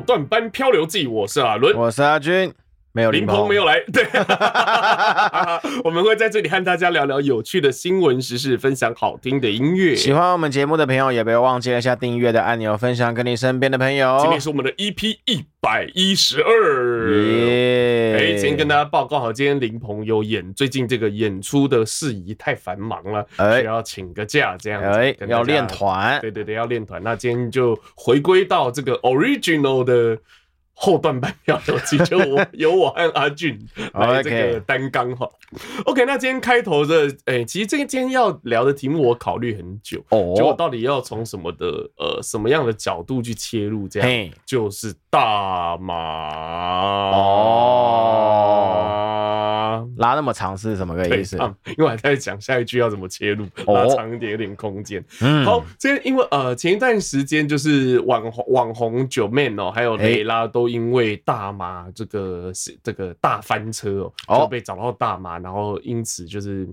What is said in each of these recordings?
断班漂流记，我是阿伦，我是阿军。没有林鹏，没有来，对，我们会在这里和大家聊聊有趣的新闻时事，分享好听的音乐。喜欢我们节目的朋友，也不要忘记按下订阅的按钮，分享给你身边的朋友。今天是我们的 EP 一百一十二，哎，今天跟大家报告好，今天林鹏有演，最近这个演出的事宜太繁忙了，需要请个假，这样子，哎，要练团，对对对，要练团。那今天就回归到这个 original 的。后段班漂流记，就我由我和阿俊 来这个担纲哈。OK，那今天开头的，哎、欸，其实这个今天要聊的题目我考虑很久，哦，就我到底要从什么的呃什么样的角度去切入，这样就是大麻哦。拉那么长是什么个意思？因为我还在讲下一句要怎么切入，拉长一点有点空间。嗯，好，今天因为呃前一段时间就是网红网红 Joeman 哦，还有蕾拉都因为大麻这个是这个大翻车哦，就被找到大麻，然后因此就是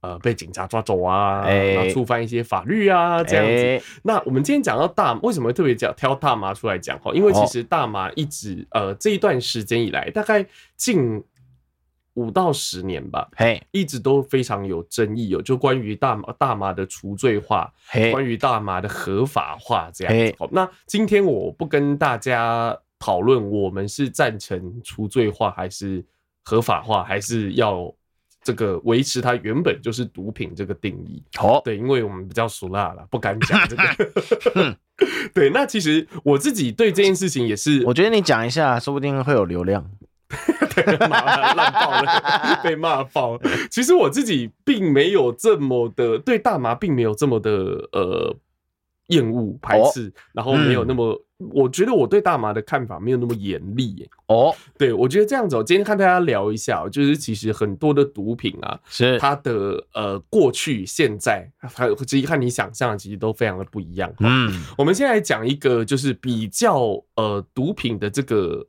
呃被警察抓走啊，然后触犯一些法律啊这样子。那我们今天讲到大，为什么会特别讲挑大麻出来讲哈？因为其实大麻一直呃这一段时间以来，大概近。五到十年吧，嘿，一直都非常有争议，有就关于大麻大麻的除罪化，嘿，关于大麻的合法化这样子。好，那今天我不跟大家讨论，我们是赞成除罪化还是合法化，还是要这个维持它原本就是毒品这个定义。好，对，因为我们比较俗辣了，不敢讲这个。对，那其实我自己对这件事情也是，我觉得你讲一下，说不定会有流量。对，骂 烂爆了，被骂爆。其实我自己并没有这么的对大麻，并没有这么的呃厌恶排斥，然后没有那么，我觉得我对大麻的看法没有那么严厉。哦，对，我觉得这样子，我今天看大家聊一下，就是其实很多的毒品啊，是它的呃过去、现在，还有其实看你想象，其实都非常的不一样。嗯，我们先来讲一个，就是比较呃毒品的这个。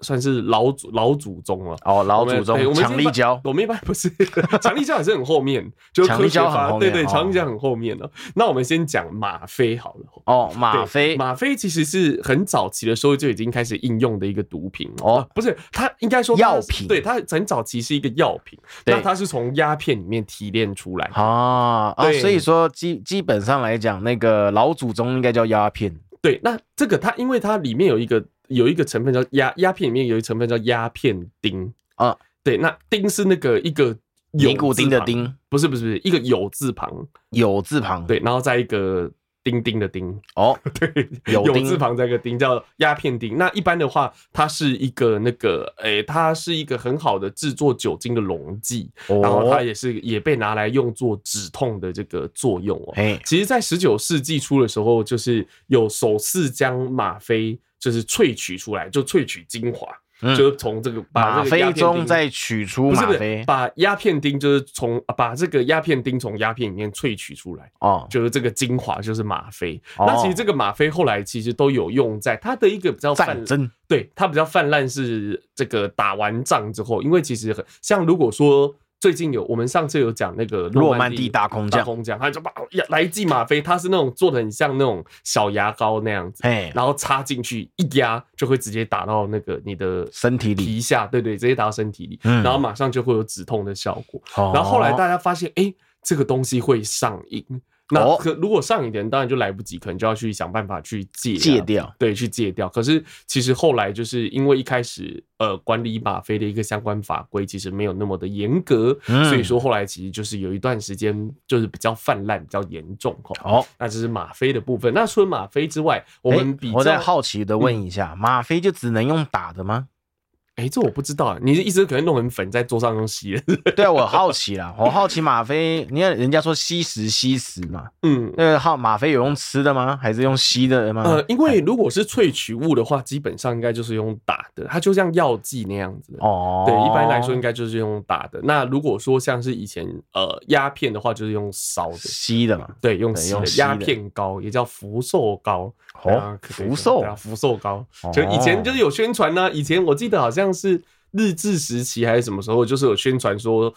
算是老祖老祖宗了哦，老祖宗强力胶，我们一般不是 强力胶也是很后面，就强力胶很后面，对对，强力胶很后面了。那我们先讲吗啡好了。哦，吗啡，吗啡其实是很早期的时候就已经开始应用的一个毒品哦，不是，它应该说药品，对，它很早期是一个药品，那它是从鸦片里面提炼出来啊啊，所以说基基本上来讲，那个老祖宗应该叫鸦片。对，那这个它因为它里面有一个。有一个成分叫鸦鸦片，里面有一个成分叫鸦片丁。啊，对，那丁是那个一个尼古丁的丁，不是不是不是一个有字旁，有字旁，对，然后再一个丁丁的丁，哦，对，有字旁再一个丁叫鸦片丁。那一般的话，它是一个那个，诶、欸，它是一个很好的制作酒精的溶剂，然后它也是也被拿来用作止痛的这个作用哦。其实，在十九世纪初的时候，就是有首次将吗啡。就是萃取出来，就萃取精华，嗯、就是从这个把吗啡中再取出吗啡，把鸦片丁就是从把这个鸦片丁从鸦片里面萃取出来，哦，就是这个精华就是吗啡。哦、那其实这个吗啡后来其实都有用在它的一个比较泛对它比较泛滥是这个打完仗之后，因为其实很像如果说。最近有我们上次有讲那个诺曼底大空降，空降，他就把来一剂吗？啡，它是那种做的很像那种小牙膏那样子，然后插进去一压就会直接打到那个你的身体里。皮下，对对，直接打到身体里，然后马上就会有止痛的效果。然后后来大家发现，哎，这个东西会上瘾。那可如果上瘾当然就来不及，可能就要去想办法去戒戒掉，对，去戒掉。可是其实后来就是因为一开始呃管理吗啡的一个相关法规其实没有那么的严格，所以说后来其实就是有一段时间就是比较泛滥、比较严重。好，那这是吗啡的部分。那除了吗啡之外，我们比较我再好奇的问一下，吗啡就只能用打的吗？哎、欸，这我不知道，你的意思可能弄成粉在桌上用吸的？对啊，我好奇啦，我好奇吗啡，你看人家说吸食吸食嘛，嗯，那个好吗啡有用吃的吗？还是用吸的吗？呃，因为如果是萃取物的话，基本上应该就是用打的，它就像药剂那样子。哦，对，一般来说应该就是用打的。那如果说像是以前呃鸦片的话，就是用烧的吸的嘛，对，用吸的鸦片膏也叫福寿膏。哦，福寿啊，福寿膏，就以前就是有宣传呢。以前我记得好像是日治时期还是什么时候，就是有宣传说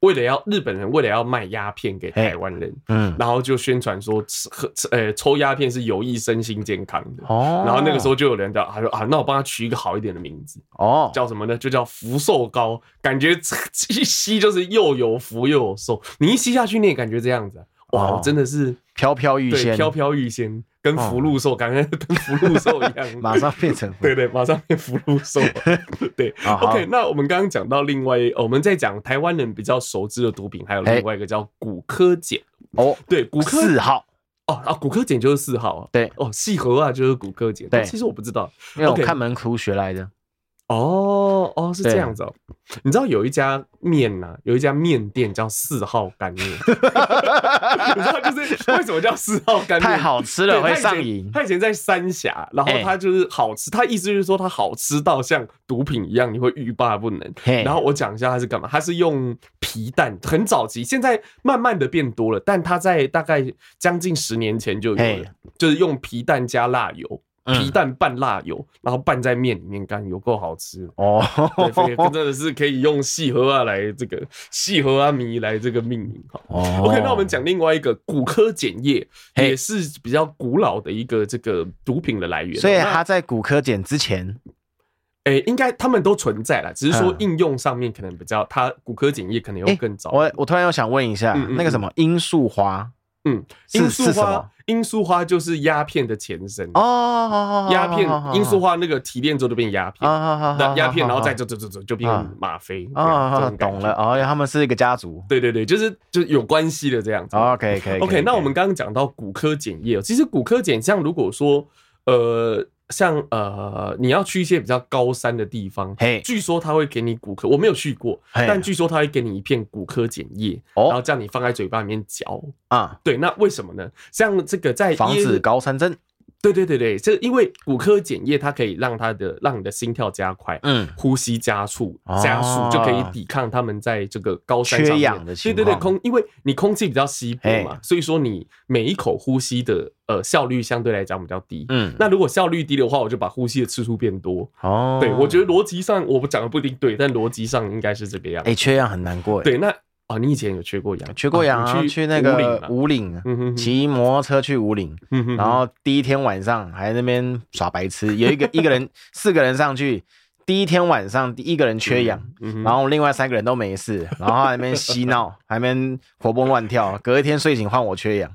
为了要日本人为了要卖鸦片给台湾人，嗯，然后就宣传说吃喝吃呃抽鸦片是有益身心健康的哦。然后那个时候就有人叫他说啊，那我帮他取一个好一点的名字哦，叫什么呢？就叫福寿膏，感觉一吸就是又有福又有寿。你一吸下去，你也感觉这样子，哇，真的是飘飘欲仙，飘飘欲仙。跟福禄寿，刚刚跟福禄寿一样，马上变成对对，马上变福禄寿。对，OK，那我们刚刚讲到另外，我们在讲台湾人比较熟知的毒品，还有另外一个叫骨科碱。哦，对，骨科四号。哦啊，骨科碱就是四号，对。哦，细核啊就是骨科碱，对，其实我不知道，因为我看门徒学来的。哦哦，是这样子哦。你知道有一家面呐，有一家面店叫四号干面。你知道就是为什么叫四号干面？太好吃了，会上瘾。他以前在三峡，然后他就是好吃。他意思就是说，他好吃到像毒品一样，你会欲罢不能。然后我讲一下他是干嘛？他是用皮蛋，很早期，现在慢慢的变多了，但他在大概将近十年前就有了，就是用皮蛋加辣油。皮蛋拌辣油，然后拌在面里面干，有够好吃哦！对，真的是可以用细盒啊来这个细盒啊米来这个命名哈。哦，OK，那我们讲另外一个骨科碱液，也是比较古老的一个这个毒品的来源。所以它在骨科碱之前，哎，应该他们都存在了，只是说应用上面可能比较，它骨科碱叶可能要更早。我我突然又想问一下，那个什么罂粟花，嗯，罂粟花。罂粟花就是鸦片的前身哦，鸦片罂粟花那个提炼之后就变鸦片，那鸦片然后再走走走走就变吗啡啊，懂了哦，他们是一个家族，对对对，就是就有关系的这样子。OK OK OK，那我们刚刚讲到骨科检验，其实骨科检像如果说呃。像呃，你要去一些比较高山的地方，嘿，据说他会给你骨科，我没有去过，但据说他会给你一片骨科碱叶，然后叫你放在嘴巴里面嚼啊。对，那为什么呢？像这个在防止高山症。对对对对，这因为骨科检验它可以让它的让你的心跳加快，嗯，呼吸加速加速，就可以抵抗他们在这个高山上缺氧的情况。对对对，空因为你空气比较稀薄嘛，所以说你每一口呼吸的呃效率相对来讲比较低。嗯，那如果效率低的话，我就把呼吸的次数变多。哦，对，我觉得逻辑上我讲的不一定对，但逻辑上应该是这个样。哎，缺氧很难过。对，那。啊，你以前有缺过氧？缺过氧啊，去那个五岭，骑摩托车去五岭，然后第一天晚上还在那边耍白痴，有一个一个人四个人上去，第一天晚上第一个人缺氧，然后另外三个人都没事，然后还在那边嬉闹，还在那边活蹦乱跳，隔一天睡醒换我缺氧，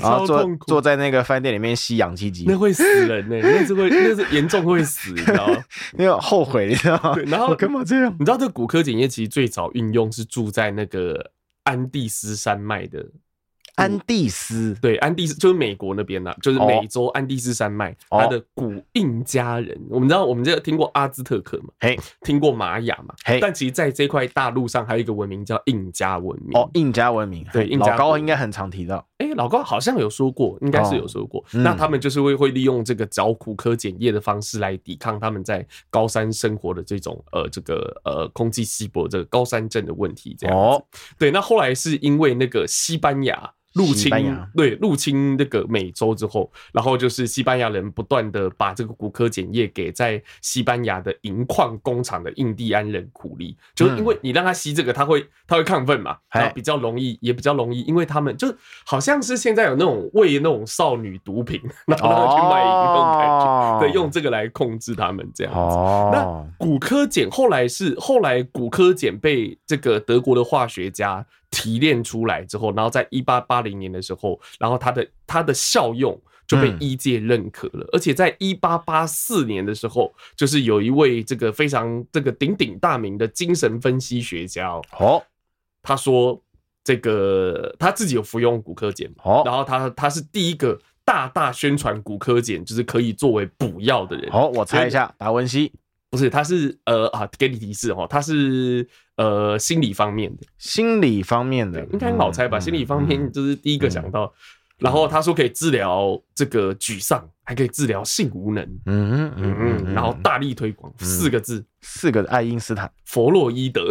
然后坐坐在那个饭店里面吸氧气机，那会死人呢，那是会那是严重会死，你知道吗？那个后悔，你知道吗？然后干嘛这样？你知道这骨科检验其实最早运用是住在那个安第斯山脉的。安第斯。对，安第斯就是美国那边呐，就是美洲安第斯山脉，它的古印加人，我们知道，我们这听过阿兹特克嘛，嘿，听过玛雅嘛，嘿，但其实在这块大陆上还有一个文明叫印加文明。哦，印加文明，对，老高应该很常提到，哎，老高好像有说过，应该是有说过，那他们就是会会利用这个找苦科碱叶的方式来抵抗他们在高山生活的这种呃这个呃空气稀薄这个高山症的问题，这样子，对，那后来是因为那个西班牙。入侵对入侵那个美洲之后，然后就是西班牙人不断的把这个骨科碱液给在西班牙的银矿工厂的印第安人苦力，就是因为你让他吸这个，他会他会亢奋嘛，然后比较容易也比较容易，因为他们就好像是现在有那种喂那种少女毒品，然后让他去卖淫那种感觉，对，用这个来控制他们这样子。那骨科碱后来是后来骨科碱被这个德国的化学家。提炼出来之后，然后在一八八零年的时候，然后它的它的效用就被医界认可了。嗯、而且在一八八四年的时候，就是有一位这个非常这个鼎鼎大名的精神分析学家哦，他说这个他自己有服用骨科碱，哦，然后他他是第一个大大宣传骨科碱就是可以作为补药的人。好，我猜一下，达文西。不是，他是呃啊，给你提示哦，他是呃心理方面的，心理方面的应该很好猜吧？心理方面就是第一个想到，然后他说可以治疗这个沮丧，还可以治疗性无能，嗯嗯嗯，然后大力推广四个字，四个爱因斯坦，弗洛伊德，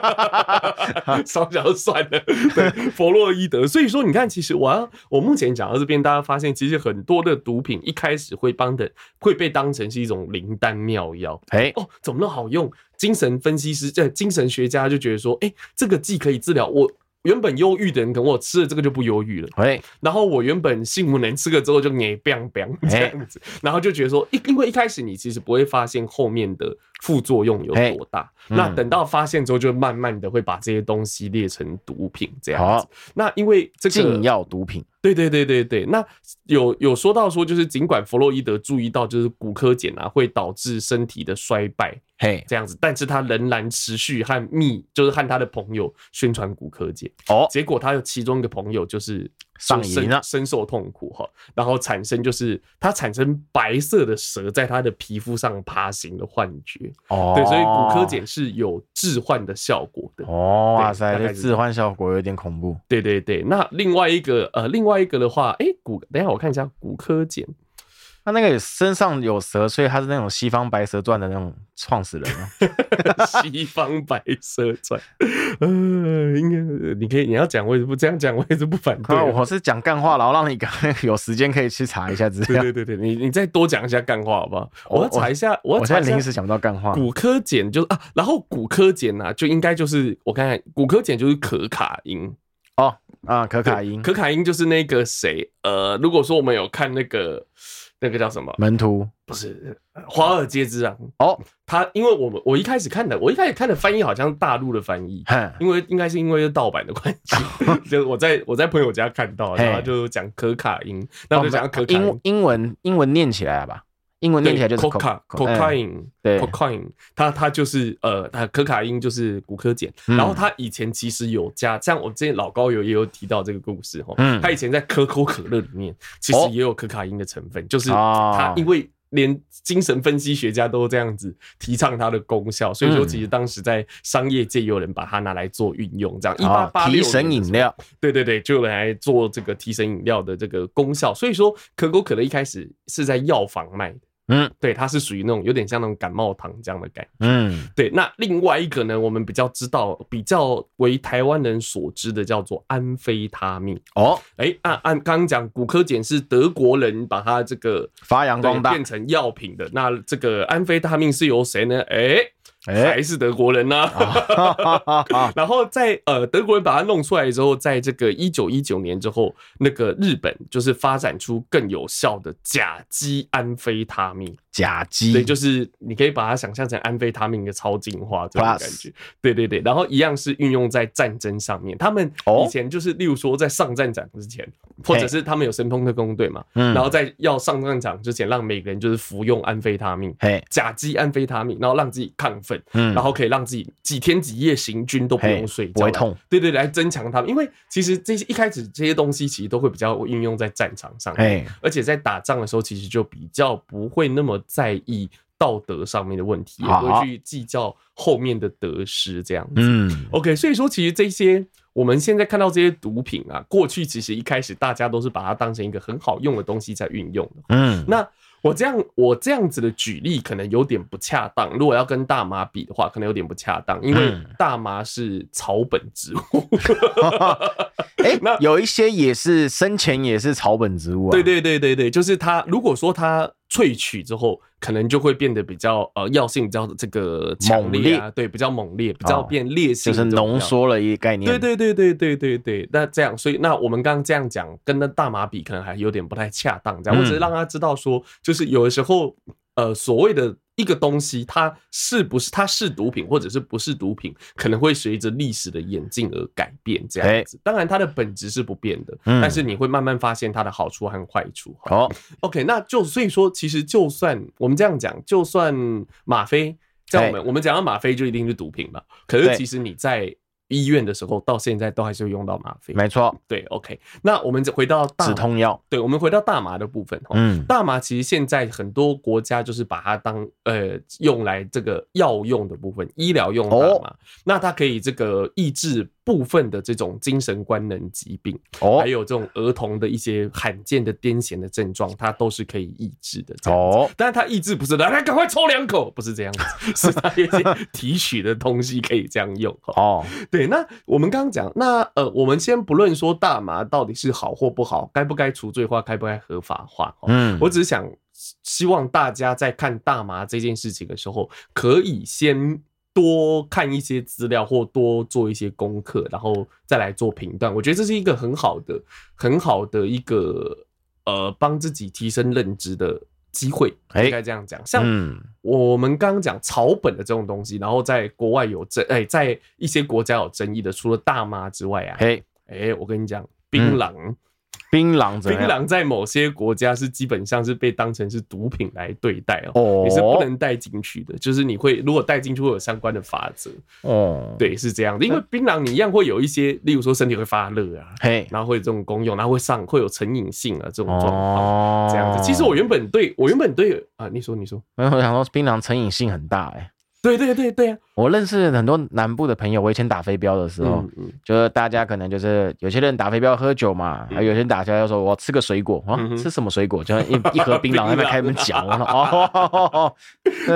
稍稍算了，对，弗洛伊德。所以说，你看，其实我要我目前讲到这边，大家发现其实很多的毒品一开始会帮的会被当成是一种灵丹妙药，哎哦，怎么那么好用？精神分析师这精神学家就觉得说，哎，这个既可以治疗我。原本忧郁的人，可能我吃了这个就不忧郁了。哎，然后我原本性无能，吃了之后就哎，biang biang 这样子，然后就觉得说，一因为一开始你其实不会发现后面的副作用有多大，那等到发现之后，就慢慢的会把这些东西列成毒品这样子。那因为这个禁药毒品，对对对对对。那有有说到说，就是尽管弗洛伊德注意到，就是骨科碱啊会导致身体的衰败。嘿，这样子，但是他仍然持续和密，就是和他的朋友宣传骨科碱。哦，结果他有其中一个朋友就是上瘾了，深受痛苦哈，然后产生就是它产生白色的蛇在它的皮肤上爬行的幻觉。哦，对，所以骨科碱是有致幻的效果的。哦，哇塞，这致幻效果有点恐怖。对对对，那另外一个呃，另外一个的话，哎，骨，等一下我看一下骨科碱。他那个身上有蛇，所以他是那种西方白蛇传的那种创始人啊。西方白蛇传，呃，应该你可以你要讲，我也不这样讲，我也是不反对。我是讲干话，然后让你赶 有时间可以去查一下资料。对对对对，你你再多讲一下干话好不好？我要查一下，我我现在临时想不到干话。骨科碱就啊，然后骨科碱啊，就应该就是我看看，骨科碱就是可卡因哦啊，可卡因，可卡因就是那个谁呃，如果说我们有看那个。那个叫什么？门徒不是华尔街之狼哦。他因为我们我一开始看的，我一开始看的翻译好像是大陆的翻译，因为应该是因为是盗版的关系，就是我在我在朋友家看到，然后就讲可卡因，那我就讲可卡因，英文英文念起来了吧？英文念起来就是 cocaine，对，cocaine，它它就是呃，它可卡因就是古柯碱，然后它以前其实有加，像我之前老高有也有提到这个故事哈，嗯，他以前在可口可乐里面其实也有可卡因的成分，就是它因为连精神分析学家都这样子提倡它的功效，所以说其实当时在商业界有人把它拿来做运用，这样一八八六提神饮料，对对对，就来做这个提神饮料的这个功效，所以说可口可乐一开始是在药房卖的。嗯，对，它是属于那种有点像那种感冒糖这样的感觉。嗯，对。那另外一个呢，我们比较知道、比较为台湾人所知的，叫做安非他命。哦，哎、欸，按按刚刚讲，骨科碱是德国人把它这个发扬光大，变成药品的。那这个安非他命是由谁呢？哎、欸。还是德国人呢、啊，然后在呃德国人把它弄出来之后，在这个一九一九年之后，那个日本就是发展出更有效的甲基安非他命。甲基，对，就是你可以把它想象成安非他命的超进化这种感觉。对对对，然后一样是运用在战争上面。他们以前就是，例如说在上战场之前，或者是他们有神风特工队嘛，然后在要上战场之前，让每个人就是服用安非他命，甲基安非他命，然后让自己亢奋。嗯，然后可以让自己几天几夜行军都不用睡觉，不会痛。对对，来增强他们。因为其实这些一开始这些东西其实都会比较运用在战场上，哎，而且在打仗的时候，其实就比较不会那么在意道德上面的问题，也不会去计较后面的得失这样子。嗯，OK，所以说其实这些我们现在看到这些毒品啊，过去其实一开始大家都是把它当成一个很好用的东西在运用的。嗯，那。我这样，我这样子的举例可能有点不恰当。如果要跟大麻比的话，可能有点不恰当，因为大麻是草本植物。哎，那有一些也是生前也是草本植物啊。对对对对对，就是它。如果说它。萃取之后，可能就会变得比较呃药性比较这个强烈啊，对，比较猛烈，比较变烈性，就是浓缩了一个概念。对对对对对对对，那这样，所以那我们刚刚这样讲，跟那大麻比，可能还有点不太恰当。这样，我只是让他知道说，就是有的时候，呃，所谓的。一个东西，它是不是它是毒品，或者是不是毒品，可能会随着历史的演进而改变。这样子，当然它的本质是不变的，但是你会慢慢发现它的好处和坏处。好，OK，那就所以说，其实就算我们这样讲，就算吗啡，在我们我们讲到吗啡就一定是毒品嘛？可是其实你在。医院的时候到现在都还是会用到吗啡，没错，对，OK。那我们回到止痛药，对，我们回到大麻的部分。嗯，大麻其实现在很多国家就是把它当呃用来这个药用的部分，医疗用大麻。那它可以这个抑制部分的这种精神官能疾病，哦，还有这种儿童的一些罕见的癫痫的症状，它都是可以抑制的。哦，但是它抑制不是来来赶快抽两口，不是这样子，是它一些 提取的东西可以这样用。哦，对，那我们刚刚讲，那呃，我们先不论说大麻到底是好或不好，该不该除罪化，该不该合法化？嗯，我只是想希望大家在看大麻这件事情的时候，可以先。多看一些资料或多做一些功课，然后再来做评断。我觉得这是一个很好的、很好的一个呃，帮自己提升认知的机会，应该这样讲。像我们刚刚讲草本的这种东西，然后在国外有争，哎，在一些国家有争议的，除了大麻之外啊，哎，哎，我跟你讲，槟榔。槟榔，槟榔在某些国家是基本上是被当成是毒品来对待哦，你是不能带进去的。就是你会如果带进去会有相关的法则哦，对，是这样的。因为槟榔你一样会有一些，例如说身体会发热啊，嘿，然后会有这种功用，然后会上会有成瘾性啊这种状况，这样子。其实我原本对我原本对啊，你说你说，我想说槟榔成瘾性很大哎。对对对对啊！我认识很多南部的朋友，我以前打飞镖的时候，嗯嗯、就是大家可能就是有些人打飞镖喝酒嘛，有些人打飞镖说我吃个水果啊，吃什么水果？就一 一盒槟榔在那边开门讲，哦，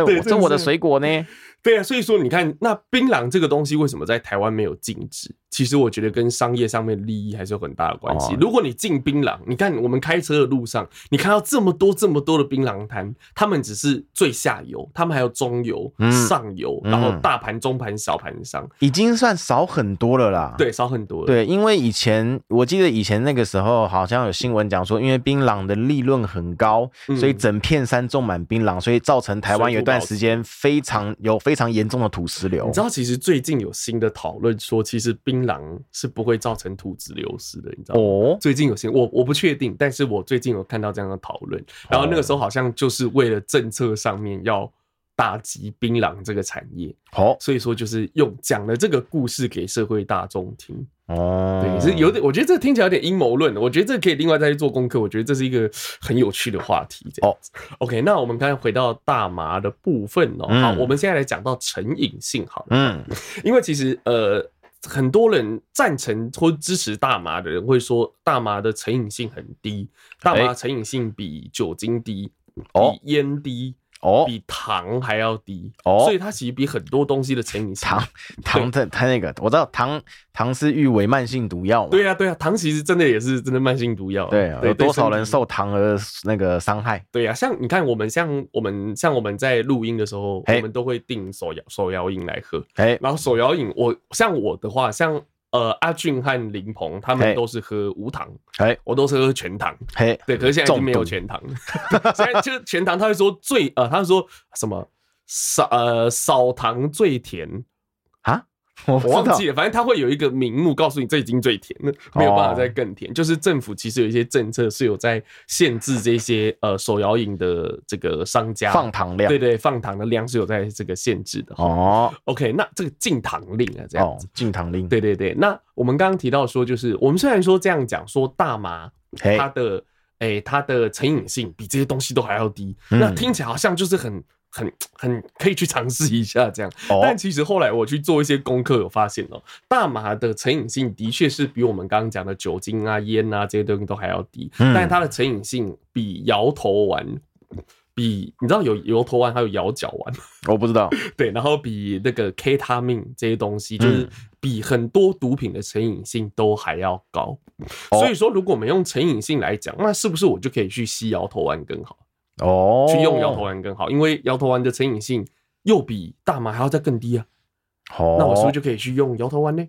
对，这我的水果呢？对啊，所以说你看，那槟榔这个东西为什么在台湾没有禁止？其实我觉得跟商业上面的利益还是有很大的关系。如果你进槟榔，你看我们开车的路上，你看到这么多这么多的槟榔摊，他们只是最下游，他们还有中游、上游，然后大盘、中盘、小盘商，已经算少很多了啦。对，少很多了。对，因为以前我记得以前那个时候好像有新闻讲说，因为槟榔的利润很高，所以整片山种满槟榔，所以造成台湾有一段时间非常有非常严重的土石流。你知道，其实最近有新的讨论说，其实槟榔是不会造成土质流失的，你知道吗？哦，最近有些我我不确定，但是我最近有看到这样的讨论。然后那个时候好像就是为了政策上面要打击槟榔这个产业，好，所以说就是用讲了这个故事给社会大众听。哦，对，是有点，我觉得这听起来有点阴谋论。我觉得这可以另外再去做功课。我觉得这是一个很有趣的话题。哦，OK，那我们刚才回到大麻的部分哦。好，我们现在来讲到成瘾性，好了，嗯，因为其实呃。很多人赞成或支持大麻的人会说，大麻的成瘾性很低，大麻成瘾性比酒精低，比烟低。哦，比糖还要低哦，所以它其实比很多东西的成瘾性糖 糖的它那个我知道糖糖是誉为慢性毒药嘛，对啊对啊，糖其实真的也是真的慢性毒药，对啊，有多少人受糖而那个伤害？对啊，像你看我们像我们像我们在录音的时候，我们都会订手摇手摇饮来喝，哎，然后手摇饮我像我的话像。呃，阿俊和林鹏他们都是喝无糖，哎，我都是喝全糖，嘿，对，可是现在已经没有全糖了，现在就是全糖，他会说最呃，他会说什么少呃少糖最甜啊？我忘记了，反正他会有一个名目告诉你，这已经最甜了，没有办法再更甜。就是政府其实有一些政策是有在限制这些呃手摇饮的这个商家放糖量，对对，放糖的量是有在这个限制的。哦，OK，那这个禁糖令啊，这样子禁糖令，对对对。那我们刚刚提到说，就是我们虽然说这样讲，说大麻它的哎它的成瘾性比这些东西都还要低，那听起来好像就是很。很很可以去尝试一下这样，但其实后来我去做一些功课，有发现哦，大麻的成瘾性的确是比我们刚刚讲的酒精啊、烟啊这些东西都还要低，但是它的成瘾性比摇头丸，比你知道有摇头丸还有摇脚丸，我不知道，对，然后比那个 K 他命这些东西，就是比很多毒品的成瘾性都还要高，所以说如果我们用成瘾性来讲，那是不是我就可以去吸摇头丸更好？哦，去用摇头丸更好，因为摇头丸的成瘾性又比大麻还要再更低啊。哦，那我是不是就可以去用摇头丸呢？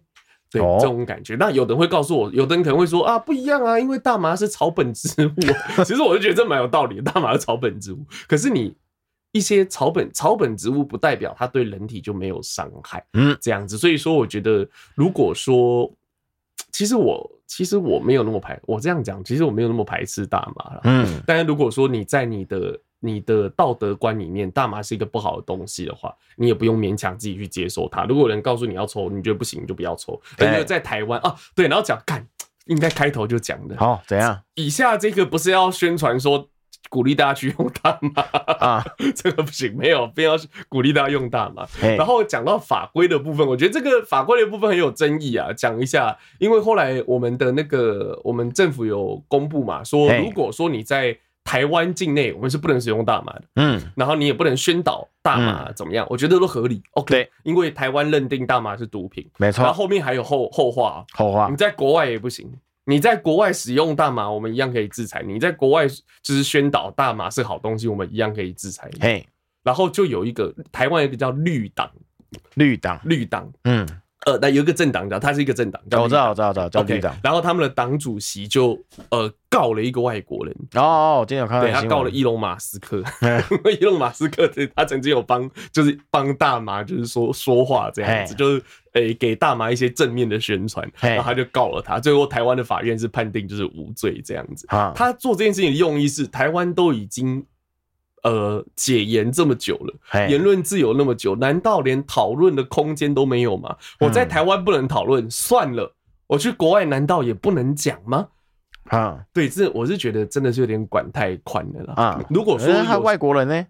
对，这种感觉。那有的人会告诉我，有的人可能会说啊，不一样啊，因为大麻是草本植物。其实我就觉得这蛮有道理的，大麻是草本植物。可是你一些草本草本植物不代表它对人体就没有伤害。嗯，这样子。所以说，我觉得如果说，其实我。其实我没有那么排，我这样讲，其实我没有那么排斥大麻了。嗯，但是如果说你在你的你的道德观里面，大麻是一个不好的东西的话，你也不用勉强自己去接受它。如果有人告诉你要抽，你觉得不行，你就不要抽。但是在台湾啊，对，然后讲，看，应该开头就讲的。好，怎样？以下这个不是要宣传说鼓励大家去用大麻啊，这个不行，没有必要鼓励大家用大麻。然后讲到法规的部分，我觉得这个法规的部分很有争议啊，讲一下，因为后来我们的那个我们政府有公布嘛，说如果说你在台湾境内，我们是不能使用大麻的，嗯，然后你也不能宣导大麻怎么样，我觉得都合理，OK，因为台湾认定大麻是毒品，没错，然后后面还有后后话，后话，你在国外也不行。你在国外使用大麻，我们一样可以制裁你；在国外就是宣导大麻是好东西，我们一样可以制裁你。嘿，然后就有一个台湾有一个叫绿党，绿党，绿党，嗯。呃，那有一个政党叫，他是一个政党，我知道，我知道，我知道，叫绿党。然后他们的党主席就呃告了一个外国人。哦哦，我今天有看到。对，他告了伊隆马斯克，伊隆马斯克 他曾经有帮，就是帮大麻，就是说说话这样子，就是诶给大麻一些正面的宣传，然后他就告了他。最后台湾的法院是判定就是无罪这样子。他做这件事情的用意是，台湾都已经。呃，解严这么久了，言论自由那么久，难道连讨论的空间都没有吗？我在台湾不能讨论，算了，我去国外难道也不能讲吗？啊，对，这我是觉得真的是有点管太宽了啦。啊，如果说他外国人呢？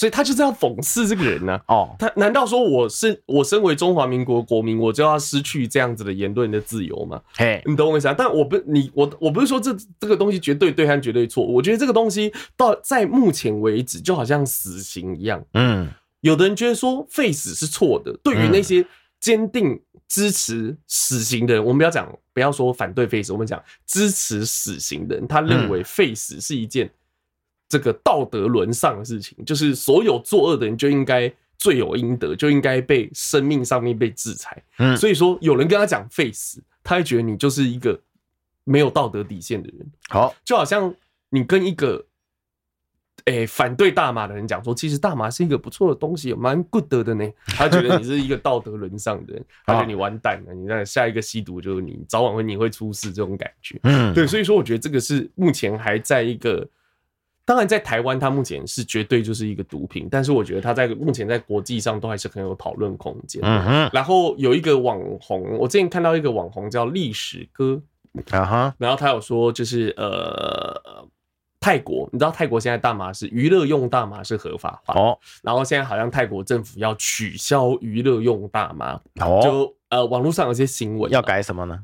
所以他就是要讽刺这个人呢、啊？哦，他难道说我是我身为中华民国国民，我就要失去这样子的言论的自由吗？嘿，你懂我意思啊？但我不，你我我不是说这这个东西绝对对和绝对错，我觉得这个东西到在目前为止就好像死刑一样。嗯，有的人觉得说废死是错的，对于那些坚定支持死刑的人，我们不要讲，不要说反对废死，我们讲支持死刑的人，他认为废死是一件。这个道德沦丧的事情，就是所有作恶的人就应该罪有应得，就应该被生命上面被制裁。嗯，所以说有人跟他讲废死，他会觉得你就是一个没有道德底线的人。好，就好像你跟一个诶反对大麻的人讲说，其实大麻是一个不错的东西，蛮 good 的呢。他觉得你是一个道德沦丧的人，他觉得你完蛋了，你那下一个吸毒就是你，早晚会你会出事这种感觉。嗯，对，所以说我觉得这个是目前还在一个。当然，在台湾，它目前是绝对就是一个毒品，但是我觉得它在目前在国际上都还是很有讨论空间。嗯哼。然后有一个网红，我之前看到一个网红叫历史哥，啊哈。然后他有说，就是呃，泰国，你知道泰国现在大麻是娱乐用大麻是合法化哦。然后现在好像泰国政府要取消娱乐用大麻哦。就呃，网络上有些新闻要改什么呢？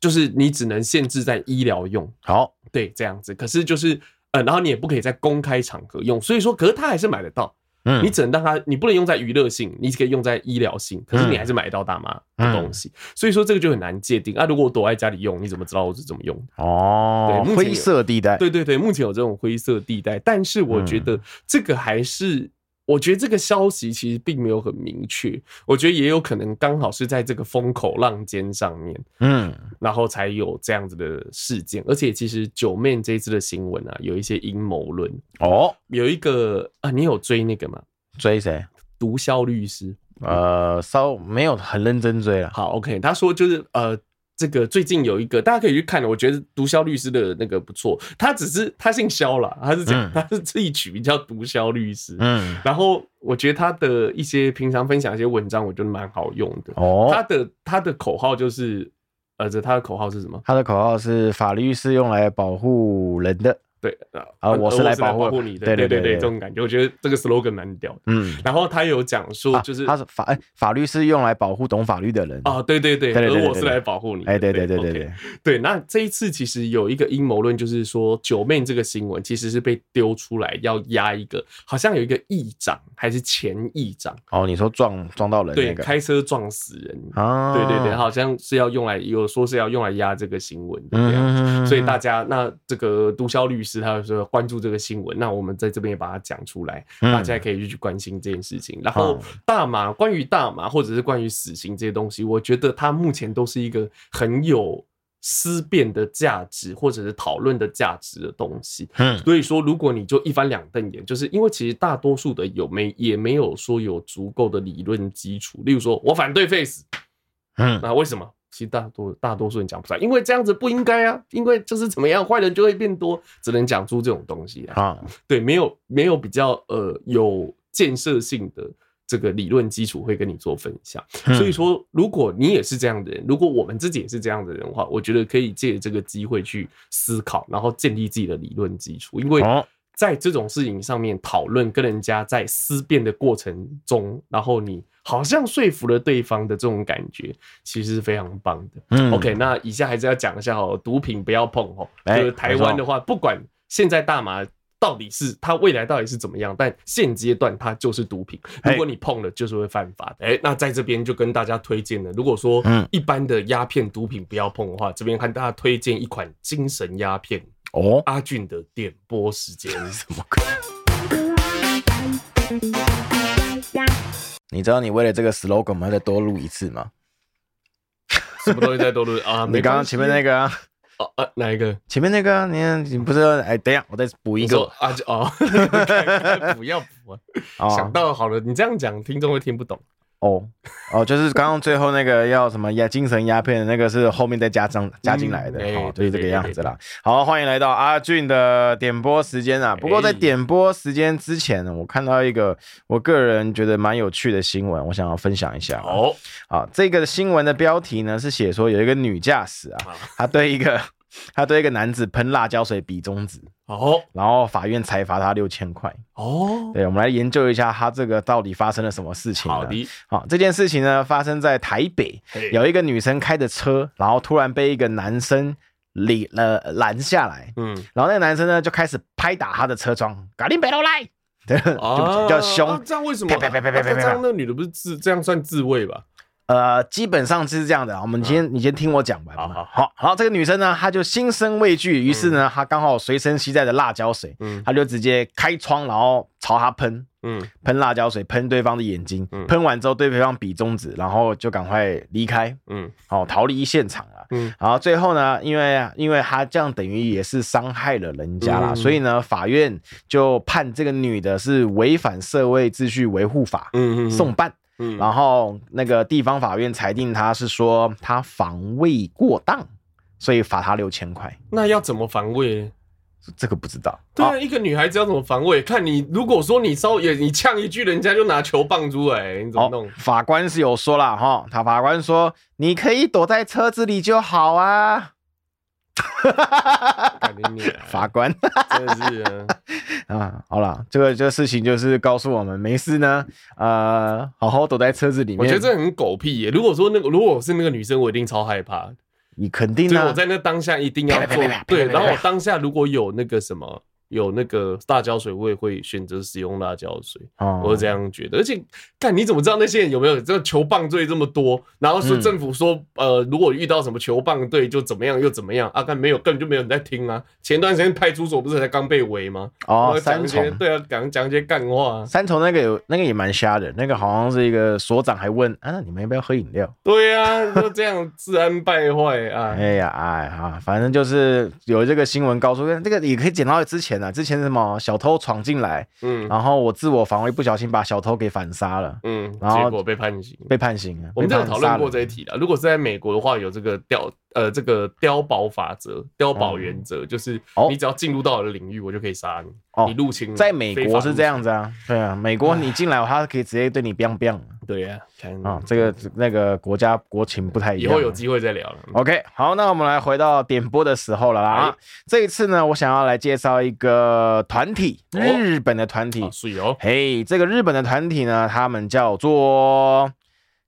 就是你只能限制在医疗用。好，对，这样子。可是就是。然后你也不可以在公开场合用，所以说，可是他还是买得到。嗯，你只能让他，你不能用在娱乐性，你只可以用在医疗性，可是你还是买得到大麻的东西。所以说这个就很难界定啊。如果我躲在家里用，你怎么知道我是怎么用？哦，对，灰色地带。对对对，目前有这种灰色地带，但是我觉得这个还是。我觉得这个消息其实并没有很明确，我觉得也有可能刚好是在这个风口浪尖上面，嗯，然后才有这样子的事件。而且其实九妹这一次的新闻啊，有一些阴谋论哦。有一个啊，你有追那个吗？追谁？毒枭律师？呃，稍没有很认真追了。好，OK，他说就是呃。这个最近有一个，大家可以去看。我觉得毒枭律师的那个不错，他只是他姓肖啦，他是这样，他是自己取名叫毒枭律师。嗯，然后我觉得他的一些平常分享一些文章，我觉得蛮好用的。哦，他的他的口号就是，呃，这他的口号是什么？他的口号是法律是用来保护人的。对啊，我是来保护你的，对对对对，这种感觉，我觉得这个 slogan 蛮屌的。嗯，然后他有讲说，就是他是法哎，法律是用来保护懂法律的人。啊，对对对，而我是来保护你。哎，对对对对对对。那这一次其实有一个阴谋论，就是说九妹这个新闻其实是被丢出来要压一个，好像有一个议长还是前议长。哦，你说撞撞到人，对，开车撞死人。啊，对对对，好像是要用来有说是要用来压这个新闻的这样子，所以大家那这个毒枭律师。他说关注这个新闻，那我们在这边也把它讲出来，大家可以去关心这件事情。然后大麻，关于大麻或者是关于死刑这些东西，我觉得它目前都是一个很有思辨的价值，或者是讨论的价值的东西。嗯，所以说如果你就一翻两瞪眼，就是因为其实大多数的有没也没有说有足够的理论基础。例如说我反对 face，，嗯，那为什么？其实大多大多数人讲不出来，因为这样子不应该啊，因为就是怎么样，坏人就会变多，只能讲出这种东西啊。对，没有没有比较呃有建设性的这个理论基础会跟你做分享。所以说，如果你也是这样的人，如果我们自己也是这样的人的话，我觉得可以借这个机会去思考，然后建立自己的理论基础，因为。在这种事情上面讨论，跟人家在思辨的过程中，然后你好像说服了对方的这种感觉，其实是非常棒的。嗯，OK，那以下还是要讲一下哦，毒品不要碰哦。就是台湾的话，不管现在大麻到底是它未来到底是怎么样，但现阶段它就是毒品。如果你碰了，就是会犯法的。哎，那在这边就跟大家推荐了，如果说一般的鸦片毒品不要碰的话，这边和大家推荐一款精神鸦片。哦，阿俊的点播时间是什么？你知道你为了这个 slogan，我们要再多录一次吗？什么东西再多录啊？你刚刚前面那个啊？哦啊，哪一个？前面那个？你你不是？哎，等一下，我再补一个。啊就哦，不要补啊！想到好了，你这样讲，听众会听不懂。哦哦，就是刚刚最后那个要什么鸦精神鸦片的那个是后面再加上加进来的，哦，就是这个样子啦。好，欢迎来到阿俊的点播时间啊！不过在点播时间之前呢，我看到一个我个人觉得蛮有趣的新闻，我想要分享一下。哦，啊，这个新闻的标题呢是写说有一个女驾驶啊，她对一个她对一个男子喷辣椒水比中指。哦，然后法院裁罚他六千块。哦，对，我们来研究一下他这个到底发生了什么事情。好的，好，这件事情呢发生在台北，有一个女生开着车，然后突然被一个男生拦了拦下来。嗯，然后那个男生呢就开始拍打她的车窗，赶紧别都来，对，就比较凶。这样为什么？这样那女的不是自这样算自卫吧？呃，基本上是这样的。我们先，你先听我讲吧。好好好，好，这个女生呢，她就心生畏惧，于是呢，她刚好随身携带的辣椒水，嗯，她就直接开窗，然后朝他喷，嗯，喷辣椒水，喷对方的眼睛，喷完之后对对方比中指，然后就赶快离开，嗯，好，逃离现场了，嗯，然后最后呢，因为因为她这样等于也是伤害了人家啦，所以呢，法院就判这个女的是违反社会秩序维护法，嗯嗯，送办。嗯，然后那个地方法院裁定他是说他防卫过当，所以罚他六千块。那要怎么防卫？这个不知道。对啊，一个女孩子要怎么防卫？看你如果说你稍微你呛一句，人家就拿球棒出来，你怎么弄？法官是有说了哈，他法官说你可以躲在车子里就好啊。法官真的是啊，好了，这个这个事情就是告诉我们，没事呢，呃，好好躲在车子里面。我觉得这很狗屁耶。如果说那个如果我是那个女生，我一定超害怕。你肯定啊，我在那当下一定要做对。然后我当下如果有那个什么。有那个辣椒水，我也会选择使用辣椒水，我是这样觉得。而且，看你怎么知道那些人有没有这个球棒队这么多？然后是政府说，呃，如果遇到什么球棒队就怎么样又怎么样啊？看没有，根本就没有人在听啊。前段时间派出所不是才刚被围吗？哦，三重对啊，讲讲一些干话。三重那个有那个也蛮瞎的，那个好像是一个所长还问啊，你们要不要喝饮料？对啊，就这样治安败坏啊。哎呀，哎啊，反正就是有这个新闻告诉，这个也可以捡到之前。之前什么小偷闯进来，嗯，然后我自我防卫不小心把小偷给反杀了，嗯，然后结果被判刑，被判刑。我们这有讨论过这一题的，如果是在美国的话，有这个调。呃，这个碉堡法则、碉堡原则，就是你只要进入到我的领域，我就可以杀你。你入侵，在美国是这样子啊？对啊，美国你进来，他可以直接对你 biang biang。对呀，啊，这个那个国家国情不太一样。以后有机会再聊了。OK，好，那我们来回到点播的时候了啦。这一次呢，我想要来介绍一个团体，日本的团体。是哦。嘿，这个日本的团体呢，他们叫做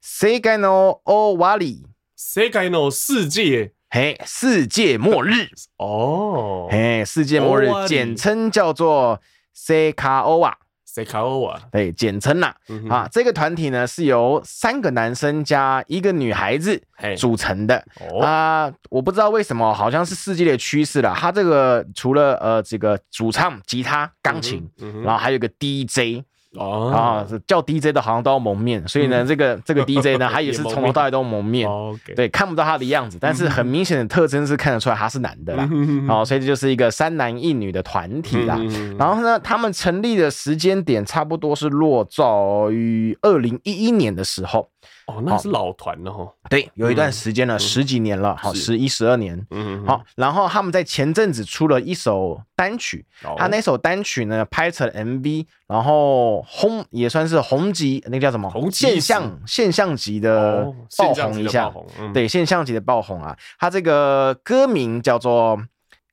Sekai no Owari。世界の世界，嘿，世界末日。哦，嘿，世界末日，简称叫做 Seikaowa，Seikaowa，对，简称呐，啊，这个团体呢是由三个男生加一个女孩子组成的。啊，我不知道为什么，好像是世界的趋势了。他这个除了呃这个主唱、吉他、钢琴，然后还有一个 DJ。哦。啊，叫 DJ 的好像都要蒙面，所以呢，这个这个 DJ 呢，他也是从头到尾都蒙面，对，看不到他的样子，但是很明显的特征是看得出来他是男的啦。哦，所以这就是一个三男一女的团体啦。然后呢，他们成立的时间点差不多是落照于二零一一年的时候。哦，那是老团了哈。对，有一段时间了，嗯、十几年了，好，十一十二年。嗯好，然后他们在前阵子出了一首单曲，哦、他那首单曲呢拍成 MV，然后红也算是红极，那个叫什么？红现象现象级的爆红一下。嗯、对，现象级的爆红啊！他这个歌名叫做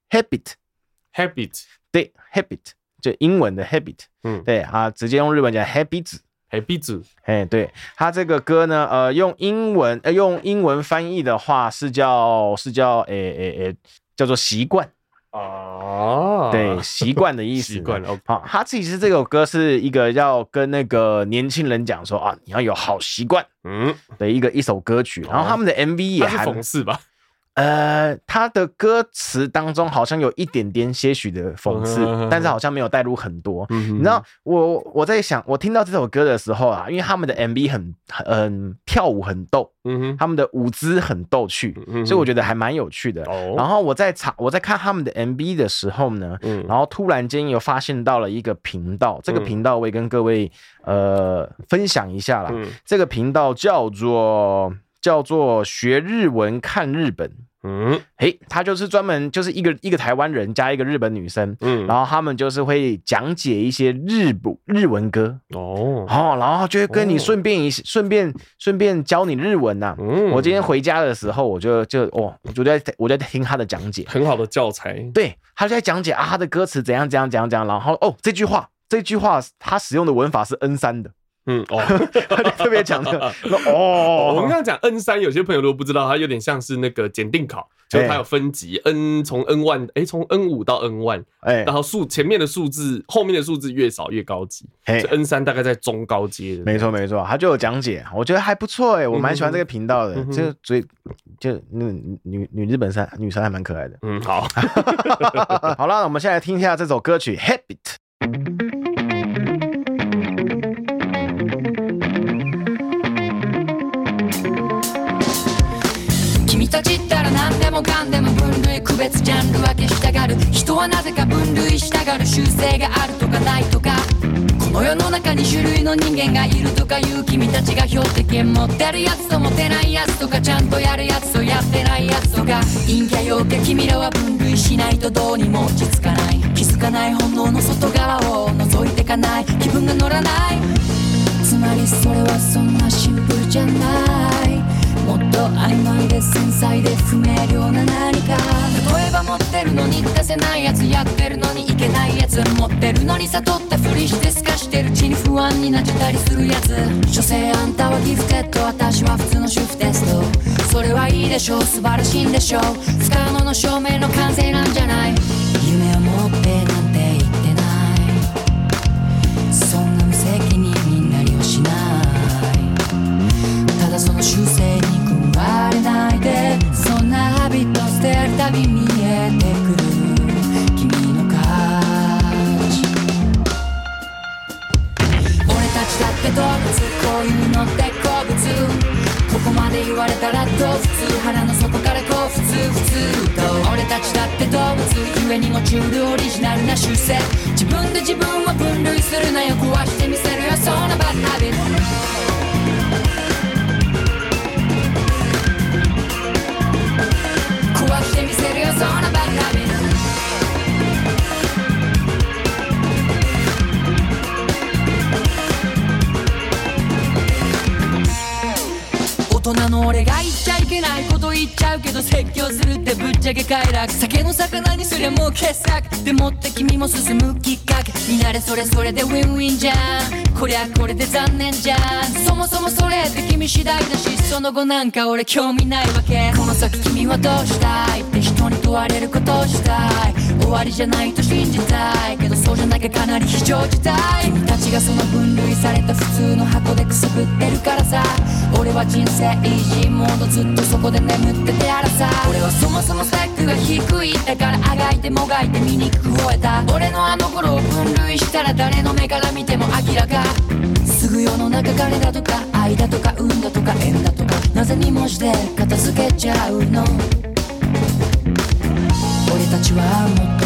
Habit，Habit，对，Habit，就英文的 Habit。嗯，对啊，直接用日文讲 Habit。哎，壁纸，哎，对他这个歌呢，呃，用英文，呃，用英文翻译的话是叫是叫，哎哎哎，叫做习惯哦，对，习惯的意思，习惯了。好，他其实这首歌是一个要跟那个年轻人讲说啊，你要有好习惯，嗯，的一个一首歌曲。然后他们的 MV 也还讽刺吧。呃，他的歌词当中好像有一点点些许的讽刺，但是好像没有带入很多。嗯、你知道，我我在想，我听到这首歌的时候啊，因为他们的 MV 很很、呃、跳舞很逗，嗯，他们的舞姿很逗趣，嗯，所以我觉得还蛮有趣的。哦，然后我在查我在看他们的 MV 的时候呢，嗯，然后突然间又发现到了一个频道，这个频道我也跟各位呃分享一下啦。嗯、这个频道叫做叫做学日文看日本。嗯，嘿，他就是专门就是一个一个台湾人加一个日本女生，嗯，然后他们就是会讲解一些日不日文歌哦，好，然后就会跟你顺便一顺便顺便教你日文呐。嗯，我今天回家的时候，我就就哦，我就在我在听他的讲解，很好的教材。对，他就在讲解啊，他的歌词怎样怎样怎样怎样，然后哦，这句话这句话他使用的文法是 N 三的。嗯哦，他就特别讲的 哦。我们刚刚讲 N 三，有些朋友都不知道，它有点像是那个检定考，就是它有分级，N 从 N one，哎，从 N 五到 N one，哎，然后数前面的数字，后面的数字越少越高级。哎，N 三大概在中高阶的。没错没错，他就有讲解，我觉得还不错哎，我蛮喜欢这个频道的，就最就那个女女日本生女生还蛮可爱的。嗯，好，好了，我们现在来听一下这首歌曲《Habit》。人散ったら何でもかんでも分类区别ジャンル分けしたがる人はなぜか分类したがる习性があるとかないとかこの世の中に种类の人间がいるとかいう君たちが标的権持ってるやつと持てないやつとかちゃんとやるやつとやってないやつとか阴キャ阳キャ君らは分类しないとどうにも落ち着かない気づかない本能の外侧を覗いてかない気分が乗らないつまりそれはそんなシンプルじゃないもっと暧昧で繊细で不明了な何か例えば持ってるのに出せないやつやってるのにいけないやつ持ってるのに悟ったふりして透かしてるうちに不安になっちゃったりするやつ所诠あんたはギフテッド私は普通の主妇テストそれはいいでしょう素晴らしいんでしょう不可能の证明の完成なんじゃないたび见えてくる君の価値俺たちだって动物こういうのって好物。ここまで言われたらどう普通。腹の底からこう普通普通。と俺たちだって动物。ゆえに持ちうるオリジナルな习性。自分で自分を分类するなよ。壊してみせるよ。そんなバッハビッ大人の俺が言っちゃいけないこと言っちゃうけど说教するってぶっちゃけ快楽酒の鱼にすりゃもう杰作でもって君も进むきっか？けになれそれそれでウィンウィンじゃんこりゃこれで残念じゃんそもそもそれって君次第だしその后なんか俺兴味ないわけこの先君はどうしたいって人に问われることをしたい终わりじゃないと信じたいけどそうじゃなきゃかなり非常事态君たちがその分类された普通の箱でくすぶってるからさ。俺は人生イージーモードずっとそこで眠っててあらさ。俺はそもそもスペックが低いだからあがいてもがいて丑く吠えた俺のあの顷を分类したら谁の目から见ても明らか。すぐ世の中金だとか爱だとか运だとか縁だとか。なぜに文字で片付けちゃうの？たちはもっと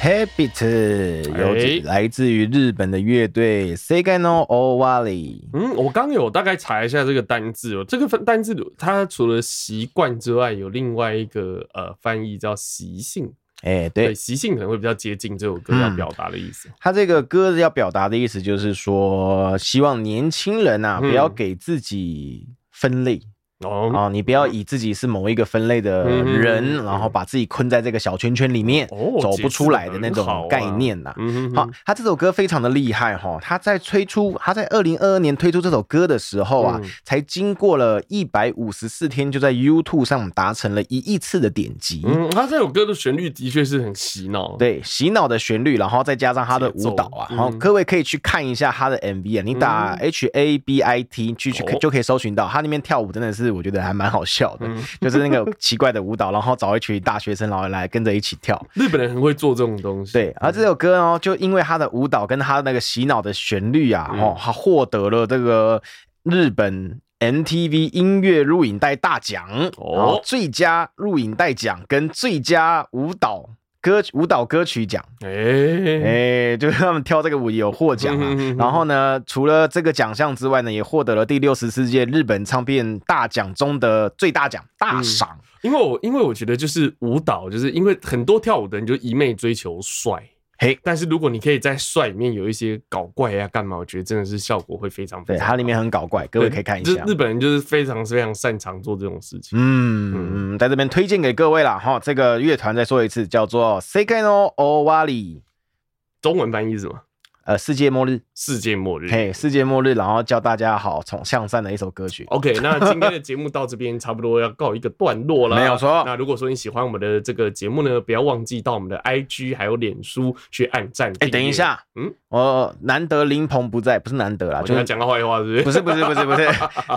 Habit》有来自于日本的乐队 Seigai no Owari。嗯，我刚有大概查一下这个单字哦，这个单字它除了习惯之外，有另外一个呃翻译叫习性。哎、欸，对，习性可能会比较接近这首歌要表达的意思。他、嗯、这个歌要表达的意思就是说，希望年轻人啊，不要给自己分类。哦，哦，你不要以自己是某一个分类的人，嗯、然后把自己困在这个小圈圈里面，哦、走不出来的那种概念呐、啊。嗯好，他这首歌非常的厉害哈，他在推出，他在二零二二年推出这首歌的时候啊，嗯、才经过了一百五十四天，就在 YouTube 上达成了一亿次的点击。嗯，他这首歌的旋律的确是很洗脑，对，洗脑的旋律，然后再加上他的舞蹈啊，然后各位可以去看一下他的 MV 啊，你打 H A B I T 去去就可以搜寻到，他那边跳舞真的是。我觉得还蛮好笑的，嗯、就是那个奇怪的舞蹈，然后找一群大学生，然后来跟着一起跳。日本人很会做这种东西。对，而这首歌哦，就因为他的舞蹈跟他那个洗脑的旋律啊，哦，他获得了这个日本 MTV 音乐录影带大奖，哦，最佳录影带奖跟最佳舞蹈。歌舞蹈歌曲奖，哎哎，就是他们跳这个舞也有获奖啊。然后呢，除了这个奖项之外呢，也获得了第六十四届日本唱片大奖中的最大奖大赏。因为我因为我觉得就是舞蹈，就是因为很多跳舞的人就一味追求帅。嘿，但是如果你可以在帅里面有一些搞怪呀、啊，干嘛？我觉得真的是效果会非常非常。对，它里面很搞怪，各位可以看一下。日本人就是非常非常擅长做这种事情。嗯嗯，在这边推荐给各位啦哈，这个乐团再说一次，叫做 Seigai no Owari，中文翻译是什么？呃，世界末日，世界末日，嘿，世界末日，然后教大家好从向善的一首歌曲。OK，那今天的节目到这边差不多要告一个段落了，没有错。那如果说你喜欢我们的这个节目呢，不要忘记到我们的 IG 还有脸书去按赞。哎，等一下，嗯，我难得林鹏不在，不是难得啦，就他讲个坏话是不是？不是不是不是不是，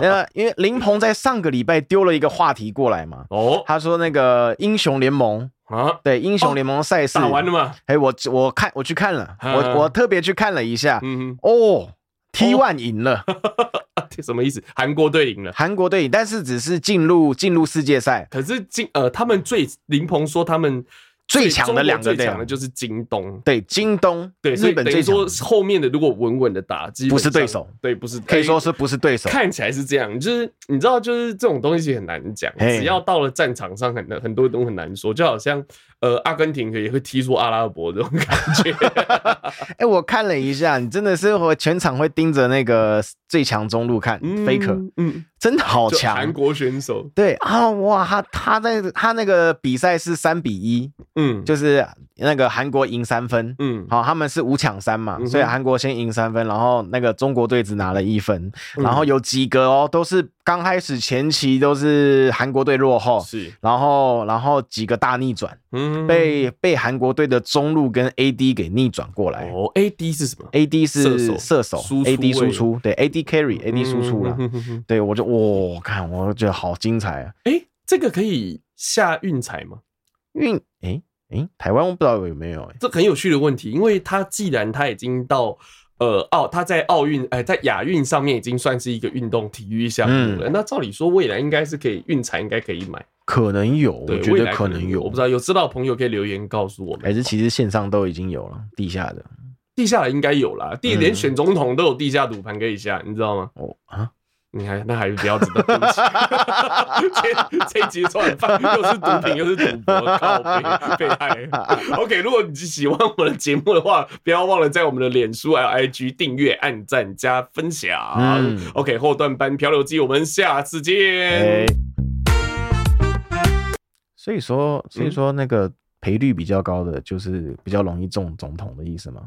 呃，因为林鹏在上个礼拜丢了一个话题过来嘛，哦，他说那个英雄联盟。啊，对，英雄联盟赛事、哦、打完了吗？哎，我我看我去看了，啊、我我特别去看了一下，嗯哼，哦，T1 赢了，哦、什么意思？韩国队赢了，韩国队赢，但是只是进入进入世界赛，可是进呃，他们最林鹏说他们。最强的两个，最强的就是京东，对京东，对日本最说后面的如果稳稳的打，不是对手，对不是可以说是不是对手，看起来是这样，就是你知道，就是这种东西很难讲，只要到了战场上，很很多都很难说，就好像呃阿根廷也会踢出阿拉伯这种感觉。哎，我看了一下，你真的是会全场会盯着那个最强中路看，Faker，嗯。真的好强，韩国选手。对啊，哇，他他在他那个比赛是三比一，嗯，就是那个韩国赢三分，嗯，好，他们是五抢三嘛，所以韩国先赢三分，然后那个中国队只拿了一分，然后有几个哦，都是刚开始前期都是韩国队落后，是，然后然后几个大逆转，嗯，被被韩国队的中路跟 AD 给逆转过来，哦，AD 是什么？AD 是射手，AD 输出，对，AD carry，AD 输出了，对我就。我、哦、看，我觉得好精彩啊！哎、欸，这个可以下运彩吗？运哎哎，台湾我不知道有没有哎、欸，这很有趣的问题，因为他既然他已经到呃奥，他在奥运哎在亚运上面已经算是一个运动体育项目了，嗯、那照理说未来应该是可以运彩，应该可以买，可能有，我觉得可能有，我不知道有知道的朋友可以留言告诉我们，还是其实线上都已经有了地下的，地下的应该有啦，地连选总统都有地下赌盘可以下，你知道吗？哦啊。你还那还是不要知道，对不起。这这集算饭又是毒品又是赌博，靠北被害。OK，如果你喜欢我们的节目的话，不要忘了在我们的脸书还有 IG 订阅、按赞、加分享。嗯、OK，后段班漂流记，我们下次见。欸、所以说，所以说那个赔率比较高的，就是比较容易中总统的意思吗？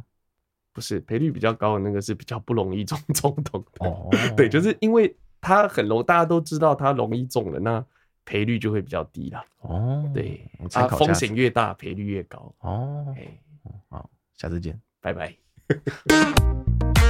不是赔率比较高的那个是比较不容易中中统哦，对，就是因为它很容，大家都知道它容易中了，那赔率就会比较低啦。哦，对，啊风险越大，赔率越高。哦，好，下次见，拜拜。